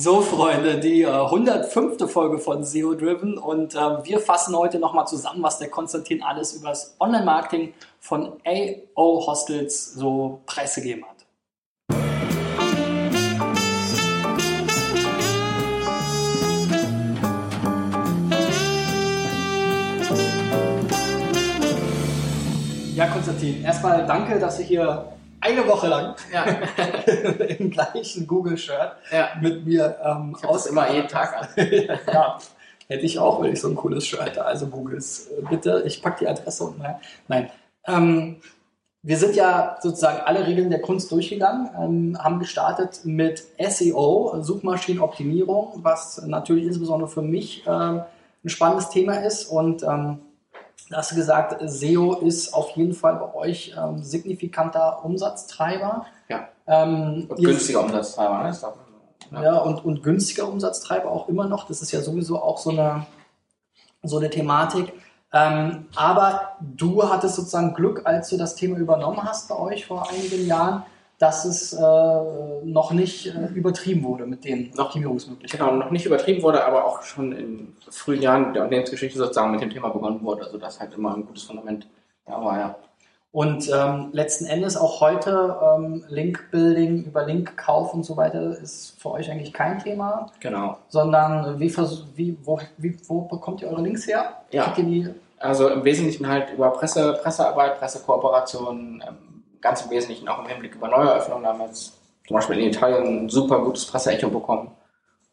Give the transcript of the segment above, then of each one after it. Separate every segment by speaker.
Speaker 1: So, Freunde, die äh, 105. Folge von SEO Driven und äh, wir fassen heute nochmal zusammen, was der Konstantin alles über das Online-Marketing von AO Hostels so preisgegeben hat. Ja, Konstantin, erstmal danke, dass du hier eine Woche lang ja. im gleichen Google-Shirt ja. mit mir ähm,
Speaker 2: ich aus immer jeden Tag an.
Speaker 1: ja, hätte ich auch, wenn ich so ein cooles Shirt hätte. Also Googles, äh, bitte, ich packe die Adresse unten rein. Nein. Ähm, wir sind ja sozusagen alle Regeln der Kunst durchgegangen, ähm, haben gestartet mit SEO, Suchmaschinenoptimierung, was natürlich insbesondere für mich ähm, ein spannendes Thema ist und ähm, hast du gesagt, SEO ist auf jeden Fall bei euch ähm, signifikanter Umsatztreiber.
Speaker 2: Ja. Ähm, und günstiger Umsatztreiber, ne?
Speaker 1: Ja, ja und, und günstiger Umsatztreiber auch immer noch. Das ist ja sowieso auch so eine, so eine Thematik. Ähm, aber du hattest sozusagen Glück, als du das Thema übernommen hast bei euch vor einigen Jahren, dass es äh, noch nicht äh, übertrieben wurde mit den Optimierungsmöglichkeiten.
Speaker 2: Genau, noch nicht übertrieben wurde, aber auch schon in frühen Jahren der Unternehmensgeschichte sozusagen mit dem Thema begonnen wurde. Also das halt immer ein gutes Fundament da war, ja.
Speaker 1: Und ähm, letzten Endes auch heute ähm, Link-Building über Link-Kauf und so weiter ist für euch eigentlich kein Thema.
Speaker 2: Genau.
Speaker 1: Sondern wie, wie, wo, wie, wo bekommt ihr eure Links her?
Speaker 2: Ja. Also im Wesentlichen halt über Presse, Pressearbeit, Pressekooperationen, ähm, ganz im Wesentlichen auch im Hinblick über Neueröffnungen. Da haben wir jetzt zum Beispiel in Italien ein super gutes Presseecho bekommen.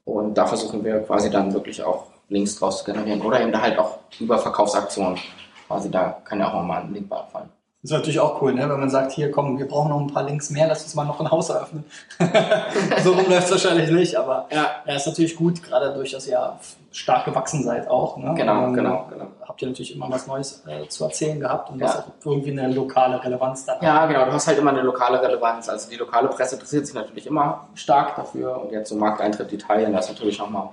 Speaker 2: Und da versuchen wir quasi dann wirklich auch Links draus zu generieren. Oder eben da halt auch über Verkaufsaktionen. Quasi da kann ja auch mal ein Link beifallen.
Speaker 1: Das ist natürlich auch cool, ne? wenn man sagt, hier komm, wir brauchen noch ein paar Links mehr, lass uns mal noch ein Haus eröffnen. so rum läuft es wahrscheinlich nicht, aber ja. ja, ist natürlich gut, gerade durch das ihr stark gewachsen seid auch. Ne?
Speaker 2: Genau, genau, genau.
Speaker 1: Habt ihr natürlich immer was Neues äh, zu erzählen gehabt und ja. was auch irgendwie eine lokale Relevanz dann
Speaker 2: Ja, genau, du hast halt immer eine lokale Relevanz. Also die lokale Presse interessiert sich natürlich immer stark dafür und jetzt zum Markteintritt Italien, da ist natürlich nochmal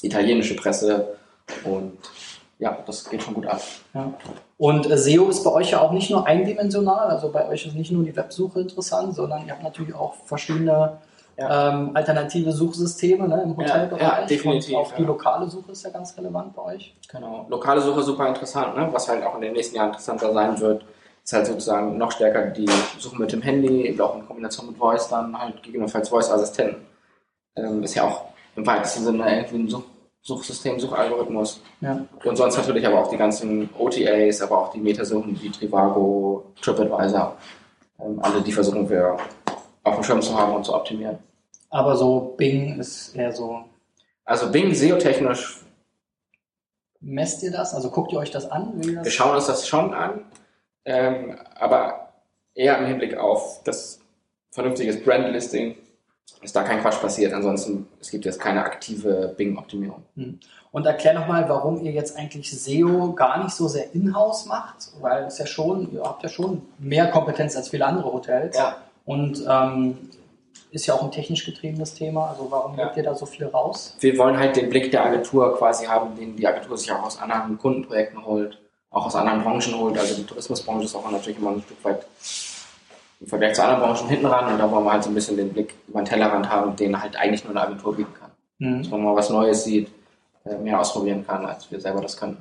Speaker 2: italienische Presse und ja, das geht schon gut ab.
Speaker 1: Ja. Und äh, SEO ist bei euch ja auch nicht nur eindimensional, also bei euch ist nicht nur die Websuche interessant, sondern ihr habt natürlich auch verschiedene ja. ähm, alternative Suchsysteme ne, im Hotelbereich. Ja,
Speaker 2: ja, definitiv.
Speaker 1: Und auch die lokale Suche ist ja ganz relevant bei euch.
Speaker 2: Genau. Lokale Suche super interessant, ne? was halt auch in den nächsten Jahren interessanter sein wird, ist halt sozusagen noch stärker die Suche mit dem Handy, eben auch in Kombination mit Voice dann halt gegebenenfalls Voice-Assistenten. Ähm, ist ja auch im weitesten Sinne irgendwie ein Such Suchsystem, Suchalgorithmus. Ja. Und sonst natürlich aber auch die ganzen OTAs, aber auch die Metasuchen wie Trivago, TripAdvisor. Ähm, alle die versuchen wir auf dem Schirm zu haben und zu optimieren.
Speaker 1: Aber so Bing ist eher so.
Speaker 2: Also Bing SEO-technisch.
Speaker 1: Messt ihr das? Also guckt ihr euch das an?
Speaker 2: Das wir schauen uns das schon an, ähm, aber eher im Hinblick auf das vernünftiges Brandlisting ist da kein Quatsch passiert. Ansonsten, es gibt jetzt keine aktive Bing-Optimierung. Hm.
Speaker 1: Und erklär nochmal, warum ihr jetzt eigentlich SEO gar nicht so sehr in-house macht, weil es ja schon, ihr habt ja schon mehr Kompetenz als viele andere Hotels.
Speaker 2: Ja.
Speaker 1: Und ähm, ist ja auch ein technisch getriebenes Thema. Also warum ja. ihr da so viel raus?
Speaker 2: Wir wollen halt den Blick der Agentur quasi haben, den die Agentur sich auch aus anderen Kundenprojekten holt, auch aus anderen Branchen holt. Also die Tourismusbranche ist auch natürlich immer ein Stück weit im Vergleich zu anderen Branchen hinten ran und da wollen wir halt so ein bisschen den Blick über den Tellerrand haben, den halt eigentlich nur eine Agentur bieten kann. Mhm. Dass man mal was Neues sieht, äh, mehr ausprobieren kann, als wir selber das können.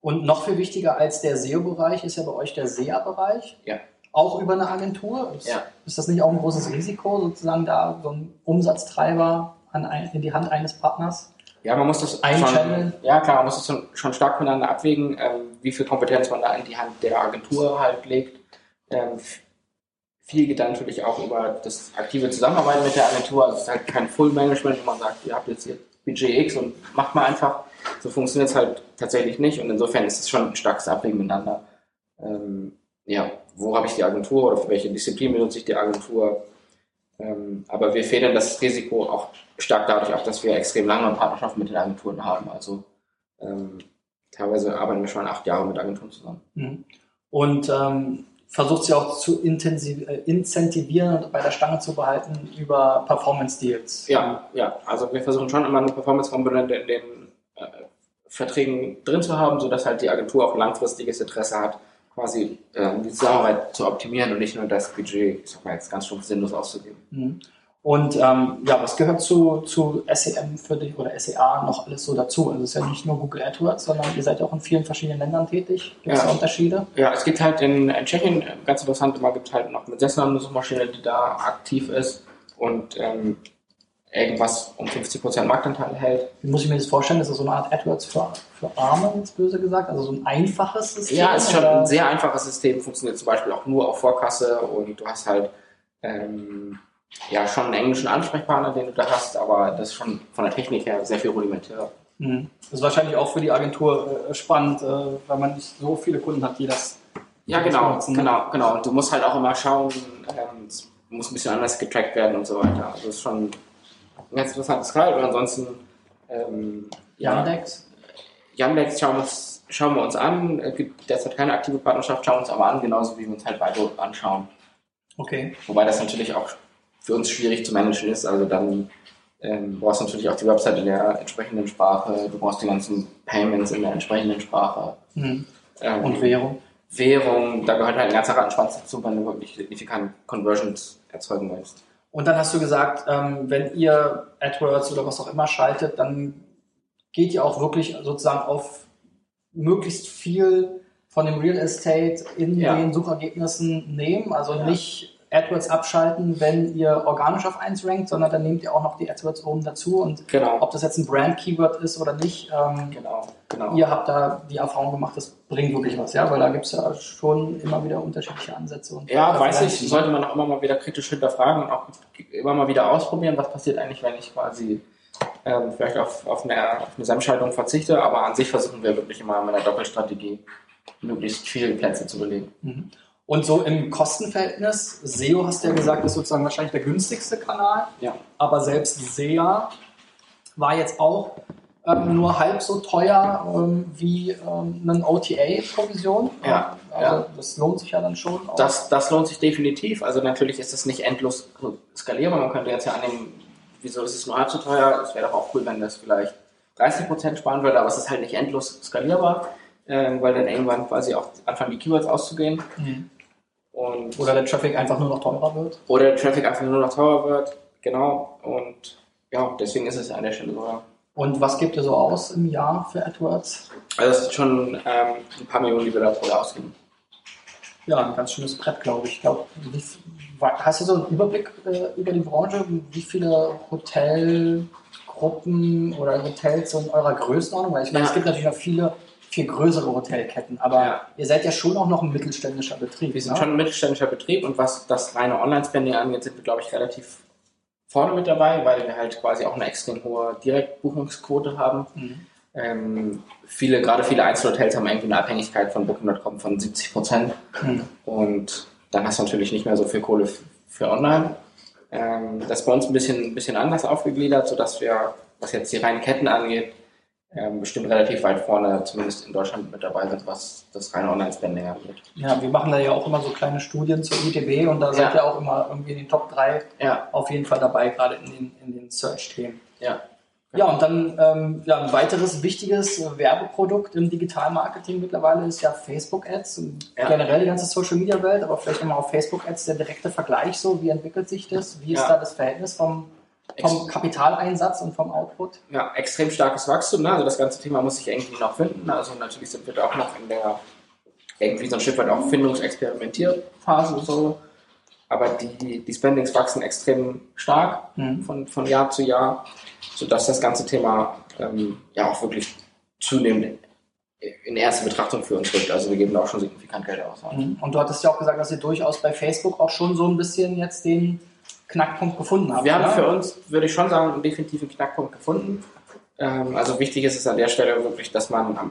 Speaker 1: Und noch viel wichtiger als der SEO-Bereich ist ja bei euch der SEA-Bereich.
Speaker 2: Ja.
Speaker 1: Auch über eine Agentur. Ist,
Speaker 2: ja.
Speaker 1: ist das nicht auch ein großes Risiko, sozusagen da so einen Umsatztreiber ein, in die Hand eines Partners?
Speaker 2: Ja, man muss das schon, ja klar, man muss das schon stark miteinander abwägen, ähm, wie viel Kompetenz man da in die Hand der Agentur halt legt. Ähm, viel geht natürlich auch über das aktive Zusammenarbeiten mit der Agentur. Also es ist halt kein Full-Management, wo man sagt, ihr habt jetzt hier Budget X und macht mal einfach. So funktioniert es halt tatsächlich nicht und insofern ist es schon ein starkes Abwägen miteinander. Ähm, ja, wo habe ich die Agentur oder für welche Disziplin benutze ich die Agentur? Ähm, aber wir federn das Risiko auch stark dadurch ab, dass wir extrem lange Partnerschaften mit den Agenturen haben. Also ähm, teilweise arbeiten wir schon acht Jahre mit Agenturen zusammen.
Speaker 1: Mhm. Und ähm, versucht sie auch zu äh, incentivieren und bei der Stange zu behalten über Performance-Deals.
Speaker 2: Ja, ja, also wir versuchen schon immer eine Performance-Komponente in den äh, Verträgen drin zu haben, sodass halt die Agentur auch langfristiges Interesse hat, quasi äh, die Zusammenarbeit zu optimieren und nicht nur das Budget, ich sag mal jetzt ganz stumpf sinnlos auszugeben.
Speaker 1: Mhm. Und ähm, ja, was gehört zu, zu SEM für dich oder SEA noch alles so dazu? Also es ist ja nicht nur Google AdWords, sondern ihr seid auch in vielen verschiedenen Ländern tätig. Gibt es ja. da Unterschiede?
Speaker 2: Ja, es gibt halt in, in Tschechien, ganz interessant, immer gibt halt noch eine Sessnamen eine Suchmaschine, die da aktiv ist und ähm, irgendwas um 50% Marktanteil hält.
Speaker 1: Wie muss ich mir das vorstellen? Ist das so eine Art AdWords für, für Arme, jetzt böse gesagt? Also so ein einfaches System?
Speaker 2: Ja, es ist schon ein sehr einfaches System, funktioniert zum Beispiel auch nur auf Vorkasse und du hast halt ähm, ja schon einen englischen Ansprechpartner, den du da hast, aber das ist schon von der Technik her sehr viel rudimentär.
Speaker 1: Mhm. Das ist wahrscheinlich auch für die Agentur äh, spannend, äh, weil man nicht so viele Kunden hat, die das.
Speaker 2: Ja, genau, nutzen, ne? genau, genau. Und du musst halt auch immer schauen, ähm, es muss ein bisschen anders getrackt werden und so weiter. Also das ist schon ein ganz interessantes Teil. Und ansonsten ähm,
Speaker 1: Yandex?
Speaker 2: Yandex schauen wir, uns, schauen wir uns an. Es gibt derzeit keine aktive Partnerschaft, schauen wir uns aber an, genauso wie wir uns halt beide anschauen.
Speaker 1: Okay.
Speaker 2: Wobei das natürlich auch für uns schwierig zu managen ist. Also dann ähm, brauchst du natürlich auch die Website in der entsprechenden Sprache, du brauchst die ganzen Payments in der entsprechenden Sprache.
Speaker 1: Mhm. Ähm, Und Währung?
Speaker 2: Währung, da gehört halt ein ganzer Rattenschwanz dazu, wenn du wirklich signifikant Conversions erzeugen willst.
Speaker 1: Und dann hast du gesagt, ähm, wenn ihr AdWords oder was auch immer schaltet, dann geht ihr auch wirklich sozusagen auf möglichst viel von dem Real Estate in ja. den Suchergebnissen nehmen. Also ja. nicht AdWords abschalten, wenn ihr organisch auf 1 rankt, sondern dann nehmt ihr auch noch die AdWords oben dazu und genau. ob das jetzt ein Brand-Keyword ist oder nicht, ähm, genau, genau. ihr habt da die Erfahrung gemacht, das bringt wirklich was, ja, weil da gibt es ja schon immer wieder unterschiedliche Ansätze.
Speaker 2: ja, weiß ich, sollte man auch immer mal wieder kritisch hinterfragen und auch immer mal wieder ausprobieren, was passiert eigentlich, wenn ich quasi ähm, vielleicht auf, auf eine, auf eine SEM-Schaltung verzichte, aber an sich versuchen wir wirklich immer mit einer Doppelstrategie möglichst viele Plätze zu belegen.
Speaker 1: Mhm. Und so im Kostenverhältnis, SEO hast du ja gesagt, ist sozusagen wahrscheinlich der günstigste Kanal.
Speaker 2: Ja.
Speaker 1: Aber selbst SEA war jetzt auch ähm, nur halb so teuer ähm, wie ähm, eine OTA-Provision.
Speaker 2: Ja,
Speaker 1: also ja. das lohnt sich ja dann schon.
Speaker 2: Das, das lohnt sich definitiv. Also natürlich ist es nicht endlos skalierbar. Man könnte jetzt ja annehmen, wieso ist es nur halb so teuer? Es wäre doch auch cool, wenn das vielleicht 30% sparen würde, aber es ist halt nicht endlos skalierbar, äh, weil dann irgendwann quasi auch anfangen die Keywords auszugehen. Mhm.
Speaker 1: Und oder der Traffic einfach nur noch teurer wird.
Speaker 2: Oder der Traffic einfach nur noch teurer wird, genau. Und ja, deswegen ist es an der Stelle so.
Speaker 1: Und was gibt ihr so aus im Jahr für AdWords?
Speaker 2: Also es sind schon ähm, ein paar Millionen, die wir da pro Jahr ausgeben.
Speaker 1: Ja, ein ganz schönes Brett, glaube ich. ich glaub, hast du so einen Überblick äh, über die Branche? Wie viele Hotelgruppen oder Hotels so in eurer Größenordnung? Weil ich meine, ja. es gibt natürlich noch viele viel größere Hotelketten. Aber ja. ihr seid ja schon auch noch ein mittelständischer Betrieb.
Speaker 2: Wir sind ne? schon ein mittelständischer Betrieb und was das reine Online-Spending angeht, sind wir, glaube ich, relativ vorne mit dabei, weil wir halt quasi auch eine extrem hohe Direktbuchungsquote haben. Mhm. Ähm, viele, gerade viele Einzelhotels haben irgendwie eine Abhängigkeit von Booking.com von 70 Prozent. Mhm. Und dann hast du natürlich nicht mehr so viel Kohle für online. Ähm, das ist bei uns ein bisschen, ein bisschen anders aufgegliedert, sodass wir, was jetzt die reinen Ketten angeht, ähm, bestimmt relativ weit vorne, zumindest in Deutschland mit dabei sind, was das reine Online-Spending angeht.
Speaker 1: Ja, wir machen da ja auch immer so kleine Studien zur ITB und da ja. seid ihr auch immer irgendwie in den Top 3
Speaker 2: ja.
Speaker 1: auf jeden Fall dabei, gerade in den, in den Search-Themen.
Speaker 2: Ja.
Speaker 1: Ja, und dann ähm, ja, ein weiteres wichtiges Werbeprodukt im Digitalmarketing mittlerweile ist ja Facebook-Ads und ja. generell die ganze Social-Media-Welt, aber vielleicht nochmal auf Facebook-Ads der direkte Vergleich so, wie entwickelt sich das, wie ist da das Verhältnis vom vom Kapitaleinsatz und vom Output?
Speaker 2: Ja, extrem starkes Wachstum. Ne? Also das ganze Thema muss sich irgendwie noch finden. Also natürlich sind wir da auch noch in der irgendwie so ein Stück weit auch Findungsexperimentierphase so. Aber die, die Spendings wachsen extrem stark mhm. von, von Jahr zu Jahr, sodass das ganze Thema ähm, ja auch wirklich zunehmend in erste Betrachtung für uns rückt. Also wir geben da auch schon signifikant Geld aus.
Speaker 1: Mhm. Und du hattest ja auch gesagt, dass ihr durchaus bei Facebook auch schon so ein bisschen jetzt den Knackpunkt gefunden habt.
Speaker 2: Wir haben für uns, würde ich schon sagen, einen definitiven Knackpunkt gefunden. Ähm, also wichtig ist es an der Stelle wirklich, dass man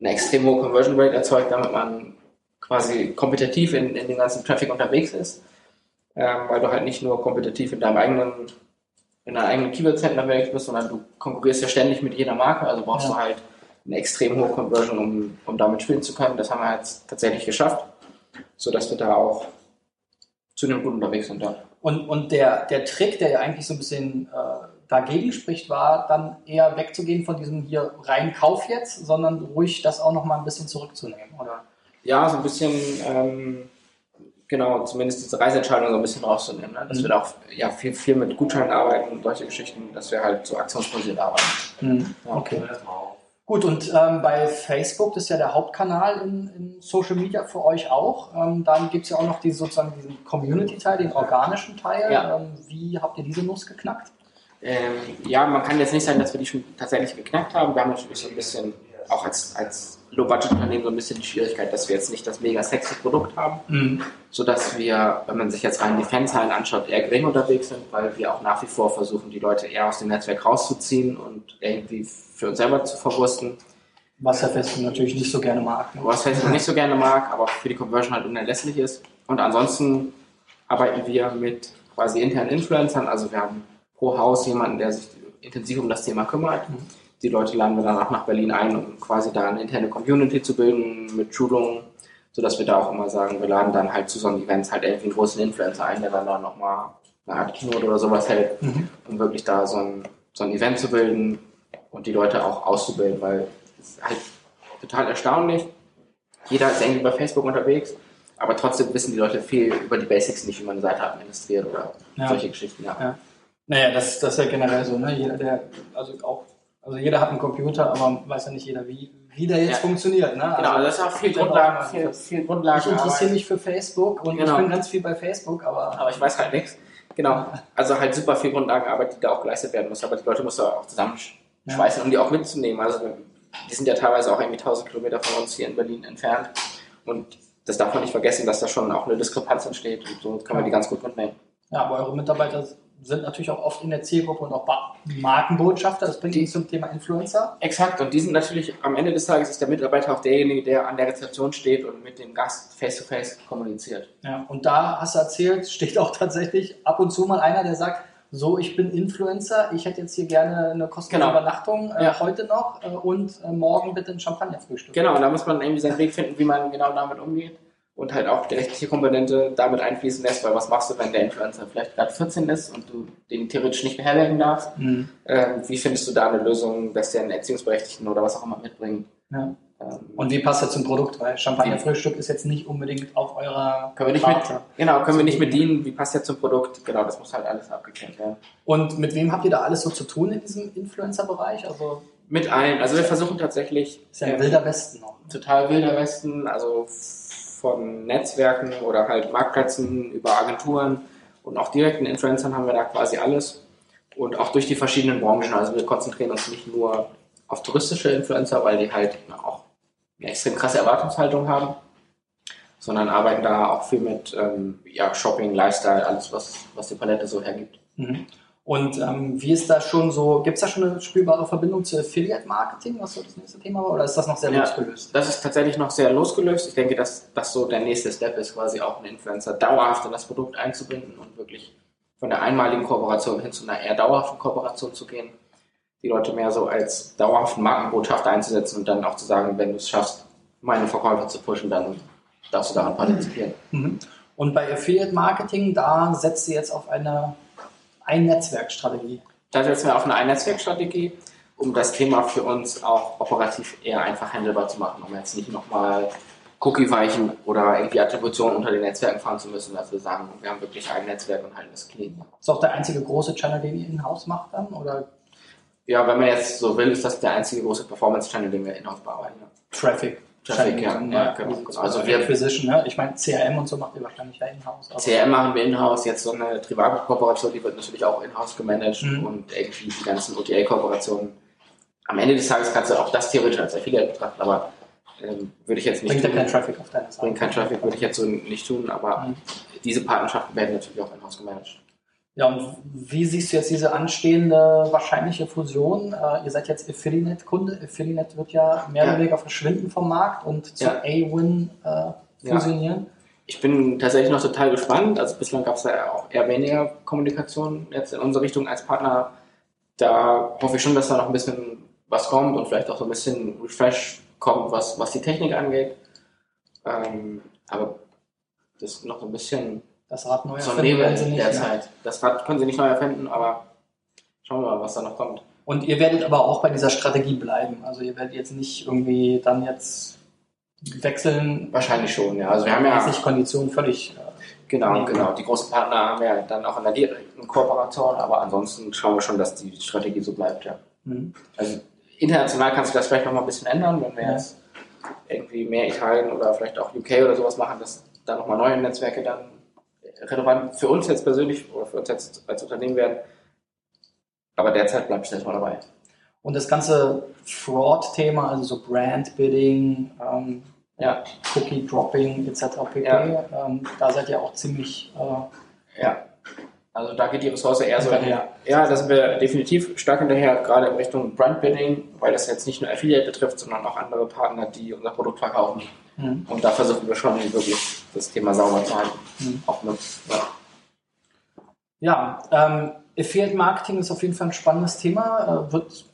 Speaker 2: eine extrem hohe Conversion Rate erzeugt, damit man quasi kompetitiv in, in dem ganzen Traffic unterwegs ist. Ähm, weil du halt nicht nur kompetitiv in deinem eigenen in deiner eigenen Keyword-Set unterwegs bist, sondern du konkurrierst ja ständig mit jeder Marke, also brauchst ja. du halt eine extrem hohe Conversion, um, um damit spielen zu können. Das haben wir jetzt tatsächlich geschafft, sodass wir da auch zu einem guten unterwegs sind. Ja.
Speaker 1: Und, und der, der Trick, der ja eigentlich so ein bisschen äh, dagegen spricht, war dann eher wegzugehen von diesem hier rein Kauf jetzt, sondern ruhig das auch noch mal ein bisschen zurückzunehmen, oder?
Speaker 2: Ja, so ein bisschen ähm, genau, zumindest diese Reiseentscheidung so ein bisschen rauszunehmen. Ne? Dass
Speaker 1: Mhm.
Speaker 2: wir da auch ja, viel, viel mit Gutscheinen arbeiten und solche Geschichten, dass wir halt so aktionsbasiert arbeiten.
Speaker 1: Mhm.
Speaker 2: Ja.
Speaker 1: Okay. Gut, und ähm, bei Facebook, das ist ja der Hauptkanal in, in Social Media für euch auch. Ähm, dann gibt es ja auch noch die, sozusagen diesen Community-Teil, den organischen Teil.
Speaker 2: Ja.
Speaker 1: Ähm, wie habt ihr diese Nuss geknackt?
Speaker 2: Ähm, ja, man kann jetzt nicht sagen, dass wir die schon tatsächlich geknackt haben. Wir haben natürlich so ein bisschen, auch als, als Low-Budget-Unternehmen, so ein bisschen die Schwierigkeit, dass wir jetzt nicht das mega sexy Produkt haben,
Speaker 1: Mhm.
Speaker 2: sodass wir, wenn man sich jetzt rein die Fanzahlen anschaut, eher gering unterwegs sind, weil wir auch nach wie vor versuchen, die Leute eher aus dem Netzwerk rauszuziehen und irgendwie für uns selber zu verwursten.
Speaker 1: Was ja Facebook natürlich nicht so gerne mag. Ne?
Speaker 2: was Facebook nicht so gerne mag, aber für die Conversion halt unerlässlich ist. Und ansonsten arbeiten wir mit quasi internen Influencern. Also wir haben pro Haus jemanden, der sich intensiv um das Thema kümmert.
Speaker 1: Mhm.
Speaker 2: Die Leute laden wir dann auch nach Berlin ein, um quasi da eine interne Community zu bilden mit Schulungen, sodass wir da auch immer sagen, wir laden dann halt zu so einem Events halt irgendwie einen großen Influencer ein, der dann da nochmal eine Art Keynote oder sowas hält,
Speaker 1: Mhm.
Speaker 2: um wirklich da so ein, so ein Event zu bilden und die Leute auch auszubilden, weil es ist halt total erstaunlich. Jeder ist irgendwie bei Facebook unterwegs, aber trotzdem wissen die Leute viel über die Basics nicht, wie man eine Seite administriert oder
Speaker 1: Ja.
Speaker 2: solche Geschichten. Ja.
Speaker 1: Ja. Naja, das, das ist ja generell so, ne? Jeder, der, also auch, also jeder hat einen Computer, aber weiß ja nicht jeder, wie, wie der jetzt
Speaker 2: Ja.
Speaker 1: funktioniert. Ne?
Speaker 2: Genau,
Speaker 1: also,
Speaker 2: das ist auch viel Grundlagen,
Speaker 1: auch,
Speaker 2: viel, viel Grundlagen.
Speaker 1: ich interessiere mich für Facebook und
Speaker 2: Genau.
Speaker 1: ich bin ganz viel bei Facebook, aber,
Speaker 2: aber ich weiß halt nichts. Genau, also halt super viel Grundlagenarbeit, die da auch geleistet werden muss, aber die Leute musst du auch zusammenschweißen, um die auch mitzunehmen. Also die sind ja teilweise auch irgendwie 1000 Kilometer von uns hier in Berlin entfernt und das darf man nicht vergessen, dass da schon auch eine Diskrepanz entsteht und so kann man die ganz gut mitnehmen.
Speaker 1: ja, aber eure Mitarbeiter sind natürlich auch oft in der Zielgruppe und auch Markenbotschafter. Das bringt
Speaker 2: Die-
Speaker 1: uns zum Thema Influencer.
Speaker 2: Exakt, und die sind natürlich am Ende des Tages ist der Mitarbeiter auch derjenige, der an der Rezeption steht und mit dem Gast face-to-face kommuniziert.
Speaker 1: Ja, und da hast du erzählt, steht auch tatsächlich ab und zu mal einer, der sagt, so, ich bin Influencer, ich hätte jetzt hier gerne eine kostenlose
Speaker 2: Genau.
Speaker 1: Übernachtung, äh,
Speaker 2: Ja.
Speaker 1: heute noch äh, und äh, morgen bitte ein Champagnerfrühstück.
Speaker 2: Genau, und da muss man irgendwie seinen Weg finden, wie man genau damit umgeht und halt auch die rechtliche Komponente damit einfließen lässt, weil was machst du, wenn der Influencer vielleicht gerade 14 ist und du den theoretisch nicht beherbergen darfst?
Speaker 1: Mhm.
Speaker 2: Ähm, wie findest du da eine Lösung, dass der einen Erziehungsberechtigten oder was auch immer mitbringt?
Speaker 1: Ja.
Speaker 2: Ähm,
Speaker 1: Und wie passt das zum Produkt? Weil Champagnerfrühstück ist jetzt nicht unbedingt auf eurer
Speaker 2: können wir nicht mit, genau, können wir nicht bedienen, wie passt der zum Produkt? Genau, das muss halt alles abgeklärt werden.
Speaker 1: Und mit wem habt ihr da alles so zu tun in diesem Influencer-Bereich? Also
Speaker 2: Mit allen, also wir versuchen tatsächlich
Speaker 1: ist ja ein
Speaker 2: ähm,
Speaker 1: wilder Westen noch.
Speaker 2: total wilder Westen, also von Netzwerken oder halt Marktplätzen über Agenturen und auch direkten Influencern haben wir da quasi alles. Und auch durch die verschiedenen Branchen. Also wir konzentrieren uns nicht nur auf touristische Influencer, weil die halt auch eine extrem krasse Erwartungshaltung haben, sondern arbeiten da auch viel mit ähm, ja, Shopping, Lifestyle, alles, was, was die Palette so hergibt.
Speaker 1: Mhm. Und ähm, wie ist da schon so, gibt es da schon eine spürbare Verbindung zu Affiliate-Marketing, was so das nächste Thema war, oder ist das noch sehr
Speaker 2: Ja.
Speaker 1: losgelöst?
Speaker 2: Das ist tatsächlich noch sehr losgelöst. Ich denke, dass das so der nächste Step ist, quasi auch einen Influencer dauerhaft in das Produkt einzubinden und wirklich von der einmaligen Kooperation hin zu einer eher dauerhaften Kooperation zu gehen. Die Leute mehr so als dauerhaften Markenbotschafter einzusetzen und dann auch zu sagen, wenn du es schaffst, meine Verkäufer zu pushen, dann darfst du daran partizipieren.
Speaker 1: Mhm. Und bei Affiliate-Marketing, da setzt ihr jetzt auf eine Ein-Netzwerk-Strategie.
Speaker 2: Da setzen wir auf eine Ein-Netzwerk-Strategie, um das Thema für uns auch operativ eher einfach handelbar zu machen, um jetzt nicht nochmal Cookie-Weichen oder irgendwie Attributionen unter den Netzwerken fahren zu müssen, dass wir sagen, wir haben wirklich ein Netzwerk und halten das clean.
Speaker 1: Ist auch der einzige große Channel, den ihr in-house macht dann? Oder
Speaker 2: Ja, wenn man jetzt so will, ist das der einzige große Performance-Channel, den wir in-house bearbeiten. Ja.
Speaker 1: Traffic?
Speaker 2: Traffic, ja.
Speaker 1: Channel,
Speaker 2: Ja, genau.
Speaker 1: Also,
Speaker 2: Also wir-
Speaker 1: Acquisition, ne? Ich meine, CRM und so macht ihr wahrscheinlich ja in-house.
Speaker 2: CRM machen wir in-house, jetzt so eine Trivago-Kooperation, die wird natürlich auch in-house gemanagt
Speaker 1: Mhm.
Speaker 2: und irgendwie die ganzen OTA-Kooperationen. Am Ende des Tages kannst du auch das theoretisch als Affiliate betrachten, aber ähm, würde ich jetzt nicht
Speaker 1: Bringt ja
Speaker 2: tun.
Speaker 1: keinen Traffic auf deine Seite.
Speaker 2: Bringt keinen Traffic, würde ich jetzt so nicht tun, aber
Speaker 1: Mhm.
Speaker 2: diese Partnerschaften werden natürlich auch in-house gemanagt.
Speaker 1: Ja, und wie siehst du jetzt diese anstehende wahrscheinliche Fusion? Äh, ihr seid jetzt Affiliate-Kunde. Affiliate wird ja mehr
Speaker 2: Ja.
Speaker 1: oder weniger verschwinden vom Markt und zu
Speaker 2: Ja.
Speaker 1: A-Win äh, fusionieren.
Speaker 2: Ich bin tatsächlich noch total gespannt. Also bislang gab es ja auch eher weniger Kommunikation jetzt in unsere Richtung als Partner. Da hoffe ich schon, dass da noch ein bisschen was kommt und vielleicht auch so ein bisschen Refresh kommt, was, was die Technik angeht. Ähm, aber das ist noch so ein bisschen
Speaker 1: Das Rad neu
Speaker 2: so
Speaker 1: erfinden
Speaker 2: Nebel
Speaker 1: werden sie nicht. ne?
Speaker 2: derzeit. Das Rad können sie nicht neu erfinden, aber schauen wir mal, was da noch kommt.
Speaker 1: Und ihr werdet aber auch bei dieser Strategie bleiben. Also ihr werdet jetzt nicht irgendwie dann jetzt wechseln,
Speaker 2: Wahrscheinlich schon, ja. Also wir haben ja
Speaker 1: sich Konditionen völlig.
Speaker 2: Genau, genau. Die großen Partner haben wir dann auch in der direkten Kooperation, aber ansonsten schauen wir schon, dass die Strategie so bleibt, ja. Mhm. Also international kannst du das vielleicht noch mal ein bisschen ändern, wenn wir ja. jetzt irgendwie mehr Italien oder vielleicht auch UK oder sowas machen, dass da nochmal neue Netzwerke dann relevant für uns jetzt persönlich oder für uns jetzt als Unternehmen werden. Aber derzeit bleibe ich erstmal dabei.
Speaker 1: Und das ganze Fraud-Thema, also so Brand-Bidding, ähm, ja. Cookie-Dropping etc. pp., ja. ähm, da seid ihr auch ziemlich...
Speaker 2: Äh, ja, also da geht die Ressource eher so hinterher. Ja, da sind wir definitiv stark hinterher, gerade in Richtung Brand-Bidding, weil das jetzt nicht nur Affiliate betrifft, sondern auch andere Partner, die unser Produkt verkaufen. Mhm. Und da versuchen wir schon wirklich das Thema sauber zu halten. Mhm. Auch mit,
Speaker 1: ja, ja ähm, Affiliate Marketing ist auf jeden Fall ein spannendes Thema, äh, wird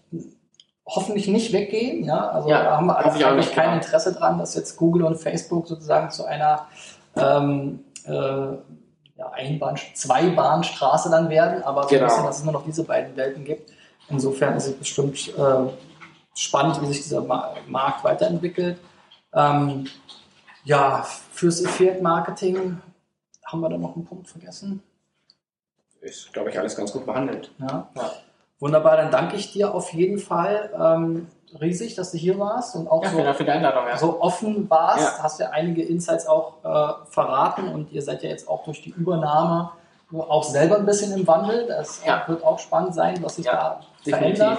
Speaker 1: hoffentlich nicht weggehen. Ja? Also ja, da haben wir eigentlich kein Interesse dran, dass jetzt Google und Facebook sozusagen zu einer ähm, äh, ja, Einbahn, Zweibahnstraße dann werden, aber so genau. ein bisschen, dass es nur noch diese beiden Welten gibt. Insofern ist es bestimmt äh, spannend, wie sich dieser Markt weiterentwickelt. Ähm, ja, fürs Affiliate Marketing haben wir da noch einen Punkt vergessen?
Speaker 2: Ist, glaube ich, alles ganz gut behandelt.
Speaker 1: Ja. ja. Wunderbar, dann danke ich dir auf jeden Fall ähm, riesig, dass du hier warst und auch
Speaker 2: ja, so, ja.
Speaker 1: so, offen warst. Ja. Hast ja einige Insights auch äh, verraten und ihr seid ja jetzt auch durch die Übernahme auch selber ein bisschen im Wandel. Das wird auch spannend sein, was sich da verändert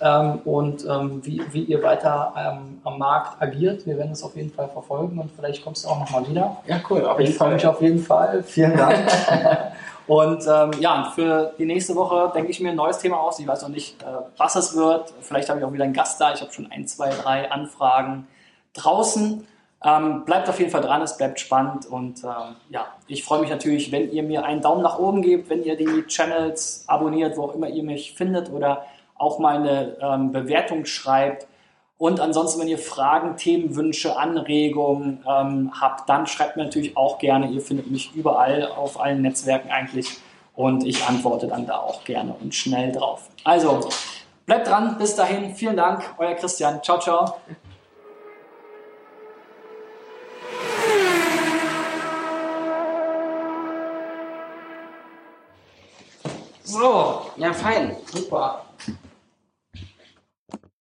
Speaker 1: ähm, und ähm, wie, wie ihr weiter ähm, am Markt agiert. Wir werden es auf jeden Fall verfolgen und vielleicht kommst du auch nochmal wieder.
Speaker 2: Ja, cool.
Speaker 1: ich freue mich auf jeden Fall. Vielen Dank. und ähm, ja, für die nächste Woche denke ich mir ein neues Thema aus. Ich weiß noch nicht, äh, was es wird. Vielleicht habe ich auch wieder einen Gast da. Ich habe schon ein, zwei, drei Anfragen draußen. Ähm, bleibt auf jeden Fall dran, es bleibt spannend und ähm, ja, ich freue mich natürlich, wenn ihr mir einen Daumen nach oben gebt, wenn ihr die Channels abonniert, wo auch immer ihr mich findet oder auch mal eine ähm, Bewertung schreibt. Und ansonsten, wenn ihr Fragen, Themenwünsche, Anregungen ähm, habt, dann schreibt mir natürlich auch gerne. Ihr findet mich überall auf allen Netzwerken eigentlich und ich antworte dann da auch gerne und schnell drauf. Also, bleibt dran. Bis dahin. Vielen Dank. Euer Christian. Ciao, ciao.
Speaker 2: So, ja fein, super.